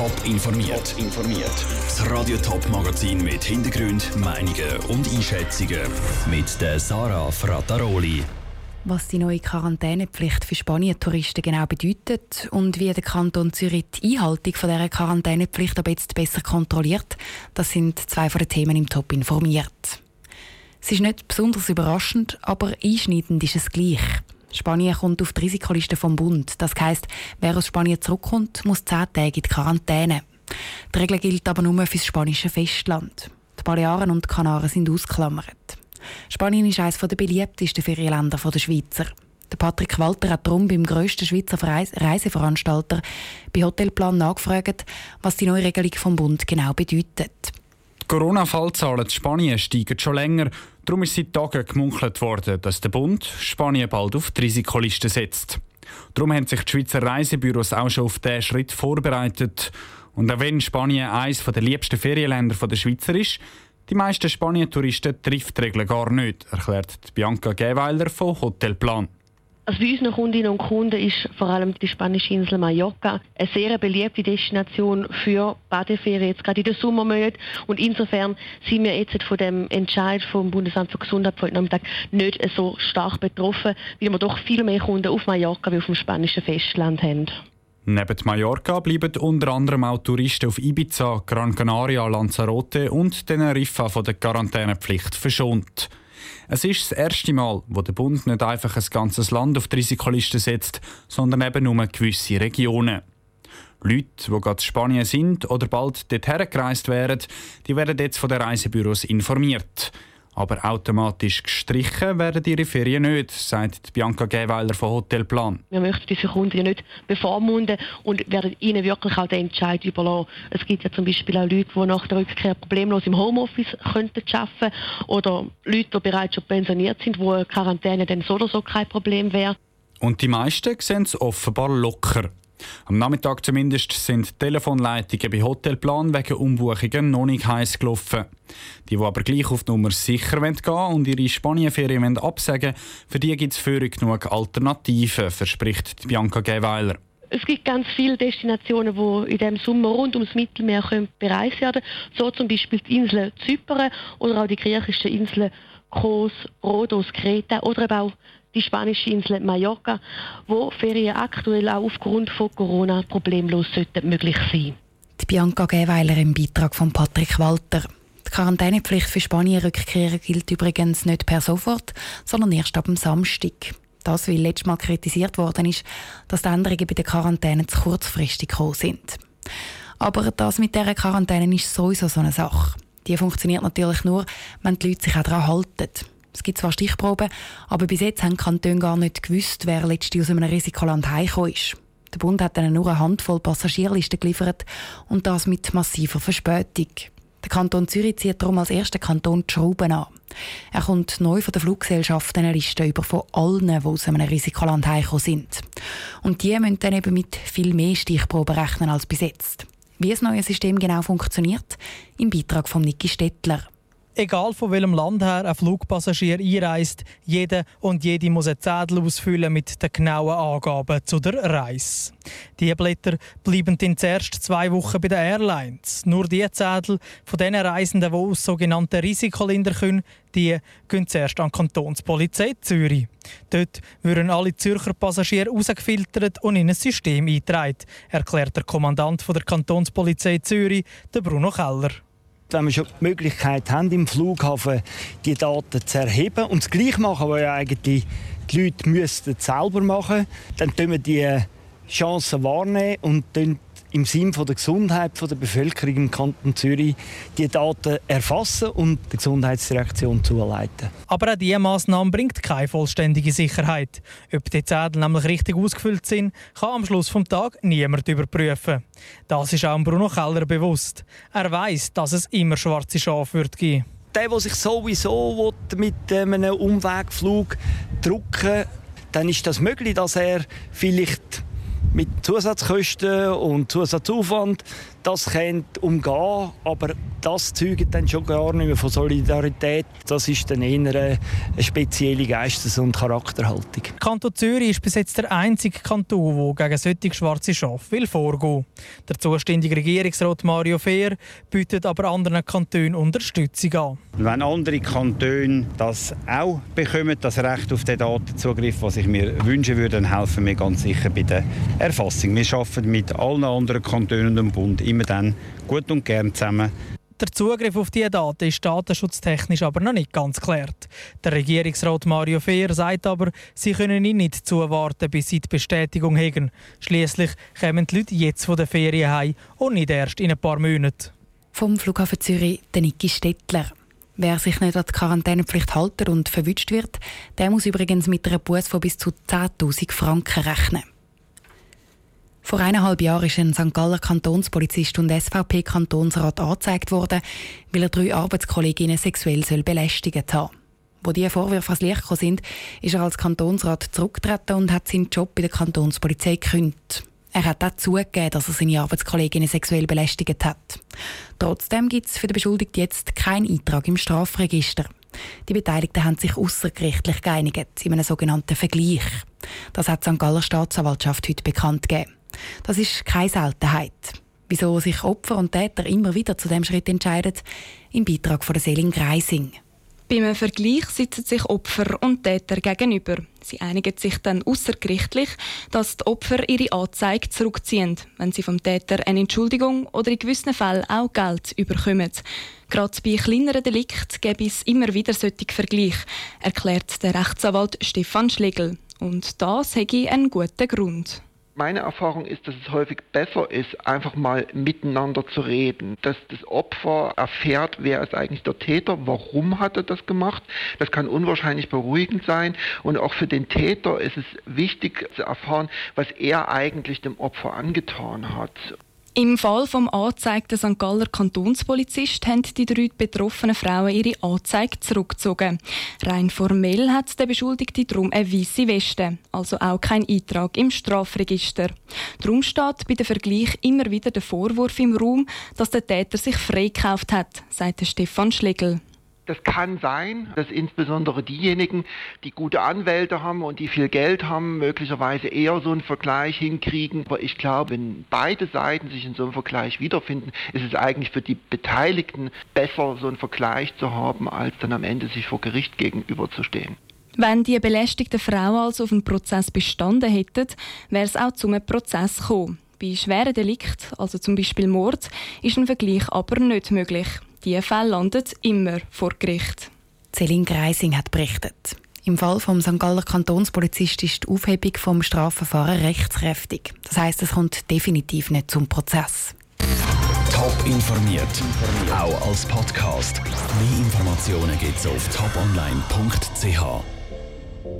Top informiert. informiert. Das Radio Top Magazin mit Hintergrund, Meinungen und Einschätzungen mit der Sarah Frataroli. Was die neue Quarantänepflicht für Spanien-Touristen genau bedeutet und wie der Kanton Zürich die Einhaltung von dieser Quarantänepflicht ab jetzt besser kontrolliert, das sind zwei von den Themen im Top informiert. Es ist nicht besonders überraschend, aber einschneidend ist es gleich. Spanien kommt auf die Risikoliste vom Bund. Das heisst, wer aus Spanien zurückkommt, muss zehn Tage in die Quarantäne. Die Regel gilt aber nur für das spanische Festland. Die Balearen und die Kanaren sind ausgeklammert. Spanien ist eines der beliebtesten Ferienländer der Schweizer. Der Patrick Walter hat darum beim grössten Schweizer Reiseveranstalter bei Hotelplan nachgefragt, was die neue Regelung vom Bund genau bedeutet. Die Corona-Fallzahlen in Spanien steigen schon länger Darum ist seit Tagen gemunkelt worden, dass der Bund Spanien bald auf die Risikoliste setzt. Darum haben sich die Schweizer Reisebüros auch schon auf diesen Schritt vorbereitet. Und auch wenn Spanien eines der liebsten Ferienländer der Schweizer ist, die meisten Spanien-Touristen trifft die Regeln gar nicht, erklärt Bianca Geweiler von Hotelplan. Also bei unseren Kundinnen und Kunden ist vor allem die spanische Insel Mallorca eine sehr beliebte Destination für Badeferien, jetzt gerade in der Sommermonat. Und insofern sind wir jetzt von dem Entscheid vom Bundesamt für Gesundheit heute Nachmittag nicht so stark betroffen, weil wir doch viel mehr Kunden auf Mallorca wie auf dem spanischen Festland haben. Neben Mallorca bleiben unter anderem auch Touristen auf Ibiza, Gran Canaria, Lanzarote und Teneriffa von der Quarantänepflicht verschont. Es ist das erste Mal, wo der Bund nicht einfach ein ganzes Land auf die Risikoliste setzt, sondern eben nur gewisse Regionen. Leute, die gerade in Spanien sind oder bald dorthin gereist wären, die werden jetzt von den Reisebüros informiert. Aber automatisch gestrichen werden ihre Ferien nicht, sagt Bianca Geweiler von Hotelplan. Wir möchten diese Kunden ja nicht bevormunden und werden ihnen wirklich auch den Entscheid überlassen. Es gibt ja zum Beispiel auch Leute, die nach der Rückkehr problemlos im Homeoffice könnten arbeiten oder Leute, die bereits schon pensioniert sind, wo eine Quarantäne dann so oder so kein Problem wäre. Und die meisten sehen es offenbar locker. Am Nachmittag zumindest sind Telefonleitungen bei Hotelplan wegen Umbuchungen noch nicht heiß gelaufen. Die, die aber gleich auf die Nummer sicher gehen wollen und ihre Spanienferien absagen für die gibt es für genug Alternativen, verspricht Bianca Geweiler. Es gibt ganz viele Destinationen, die in diesem Sommer rund ums Mittelmeer bereist werden So zum Beispiel die Insel Zypern oder auch die griechischen Inseln Kos, Rhodos, Kreta oder eben auch die spanische Insel Mallorca, wo Ferien aktuell auch aufgrund von Corona problemlos möglich sein. Die Bianca Geweiler im Beitrag von Patrick Walter. Die Quarantänepflicht für Spanier-Rückkehrer gilt übrigens nicht per sofort, sondern erst ab dem Samstag. Das, weil letztes Mal kritisiert worden ist, dass die Änderungen bei der Quarantäne zu kurzfristig gekommen sind. Aber das mit dieser Quarantäne ist sowieso so eine Sache. Die funktioniert natürlich nur, wenn die Leute sich auch daran halten. Es gibt zwar Stichproben, aber bis jetzt haben die Kantone gar nicht gewusst, wer letztens aus einem Risikoland heimgekommen ist. Der Bund hat ihnen nur eine Handvoll Passagierlisten geliefert und das mit massiver Verspätung. Der Kanton Zürich zieht darum als erster Kanton die Schrauben an. Er kommt neu von der Fluggesellschaft eine Liste über von allen, die aus einem Risikoland heimgekommen sind. Und die müssen dann eben mit viel mehr Stichproben rechnen als bis jetzt. Wie das neue System genau funktioniert, im Beitrag von Niki Stettler. Egal von welchem Land her ein Flugpassagier einreist, jeder und jede muss einen Zettel ausfüllen mit den genauen Angaben zu der Reise. Diese Blätter bleiben dann zuerst zwei Wochen bei den Airlines. Nur die Zettel von den Reisenden, die aus sogenannten Risikoländern kommen, die gehen zuerst an die Kantonspolizei Zürich. Dort würden alle Zürcher Passagiere herausgefiltert und in ein System eingetragen, erklärt der Kommandant der Kantonspolizei Zürich, Bruno Keller wenn wir schon die Möglichkeit haben, im Flughafen die Daten zu erheben und das Gleiche machen, was ja eigentlich die Leute müssten selber machen, dann tun wir die Chancen wahrnehmen und im Sinne der Gesundheit der Bevölkerung im Kanton Zürich die Daten erfassen und der Gesundheitsdirektion zuleiten. Aber auch diese Massnahme bringt keine vollständige Sicherheit. Ob die Zettel nämlich richtig ausgefüllt sind, kann am Schluss des Tages niemand überprüfen. Das ist auch Bruno Keller bewusst. Er weiß, dass es immer schwarze Schafe wird geben. Der, der sich sowieso mit einem Umwegflug drucken dann ist das möglich, dass er vielleicht mit Zusatzkosten und Zusatzaufwand das könnte umgehen, aber das zeugt dann schon gar nicht mehr von Solidarität. Das ist dann eher eine spezielle Geistes- und Charakterhaltung. Kanton Zürich ist bis jetzt der einzige Kanton, der gegen solche schwarze Schafe will vorgehen. Der zuständige Regierungsrat Mario Fehr bietet aber anderen Kantonen Unterstützung an. Wenn andere Kantone das auch bekommen, das Recht auf den Datenzugriff, was ich mir wünschen würde, dann helfen wir ganz sicher bei der Erfassung. Wir arbeiten mit allen anderen Kantonen und Bund immer dann gut und gern zusammen. Der Zugriff auf diese Daten ist datenschutztechnisch aber noch nicht ganz geklärt. Der Regierungsrat Mario Fehr sagt aber, sie können ihn nicht zuwarten, bis sie die Bestätigung haben. Schließlich kommen die Leute jetzt von der Ferien heim und nicht erst in ein paar Monaten. Vom Flughafen Zürich, der Niki Stettler. Wer sich nicht an die Quarantänepflicht hält und verwünscht wird, der muss übrigens mit einer Buß von bis zu 10.000 Franken rechnen. Vor eineinhalb Jahren ist ein St. Galler Kantonspolizist und SVP-Kantonsrat angezeigt worden, weil er drei Arbeitskolleginnen sexuell belästigt haben Wo diese Vorwürfe ans Licht gekommen sind, ist er als Kantonsrat zurückgetreten und hat seinen Job bei der Kantonspolizei gekündigt. Er hat auch zugegeben, dass er seine Arbeitskolleginnen sexuell belästigt hat. Trotzdem gibt es für den Beschuldigten jetzt keinen Eintrag im Strafregister. Die Beteiligten haben sich außergerichtlich geeinigt in einem sogenannten Vergleich. Das hat die St. Galler Staatsanwaltschaft heute bekannt gegeben. Das ist keine Seltenheit. Wieso sich Opfer und Täter immer wieder zu dem Schritt entscheiden, im Beitrag von der Selin Greising. Beim Vergleich sitzen sich Opfer und Täter gegenüber. Sie einigen sich dann außergerichtlich, dass die Opfer ihre Anzeige zurückziehen, wenn sie vom Täter eine Entschuldigung oder in gewissen Fällen auch Geld überkommen. Gerade bei kleineren Delikten gäbe es immer wieder solche Vergleiche, erklärt der Rechtsanwalt Stefan Schlegel. Und das hätte einen guten Grund meine Erfahrung ist, dass es häufig besser ist, einfach mal miteinander zu reden, dass das Opfer erfährt, wer ist eigentlich der Täter, warum hat er das gemacht. Das kann unwahrscheinlich beruhigend sein und auch für den Täter ist es wichtig zu erfahren, was er eigentlich dem Opfer angetan hat. Im Fall vom angezeigten St. Galler Kantonspolizist haben die drei betroffenen Frauen ihre Anzeige zurückgezogen. Rein formell hat der Beschuldigte darum eine weiße Weste, also auch kein Eintrag im Strafregister. Darum steht bei dem Vergleich immer wieder der Vorwurf im Raum, dass der Täter sich freikauft hat, sagt Stefan Schlegel. Das kann sein, dass insbesondere diejenigen, die gute Anwälte haben und die viel Geld haben, möglicherweise eher so einen Vergleich hinkriegen. Aber ich glaube, wenn beide Seiten sich in so einem Vergleich wiederfinden, ist es eigentlich für die Beteiligten besser, so einen Vergleich zu haben, als dann am Ende sich vor Gericht gegenüberzustehen. Wenn die belästigte Frau also auf einen Prozess bestanden hätte, wäre es auch zum Prozess gekommen. Bei schweren Delikten, also zum Beispiel Mord, ist ein Vergleich aber nicht möglich. Diese Fälle landen immer vor Gericht. Celine Greising hat berichtet. Im Fall vom St. Galler Kantonspolizist ist die Aufhebung vom Strafverfahren rechtskräftig. Das heißt, es kommt definitiv nicht zum Prozess. Top informiert, auch als Podcast. Mehr Informationen gibt es auf toponline.ch.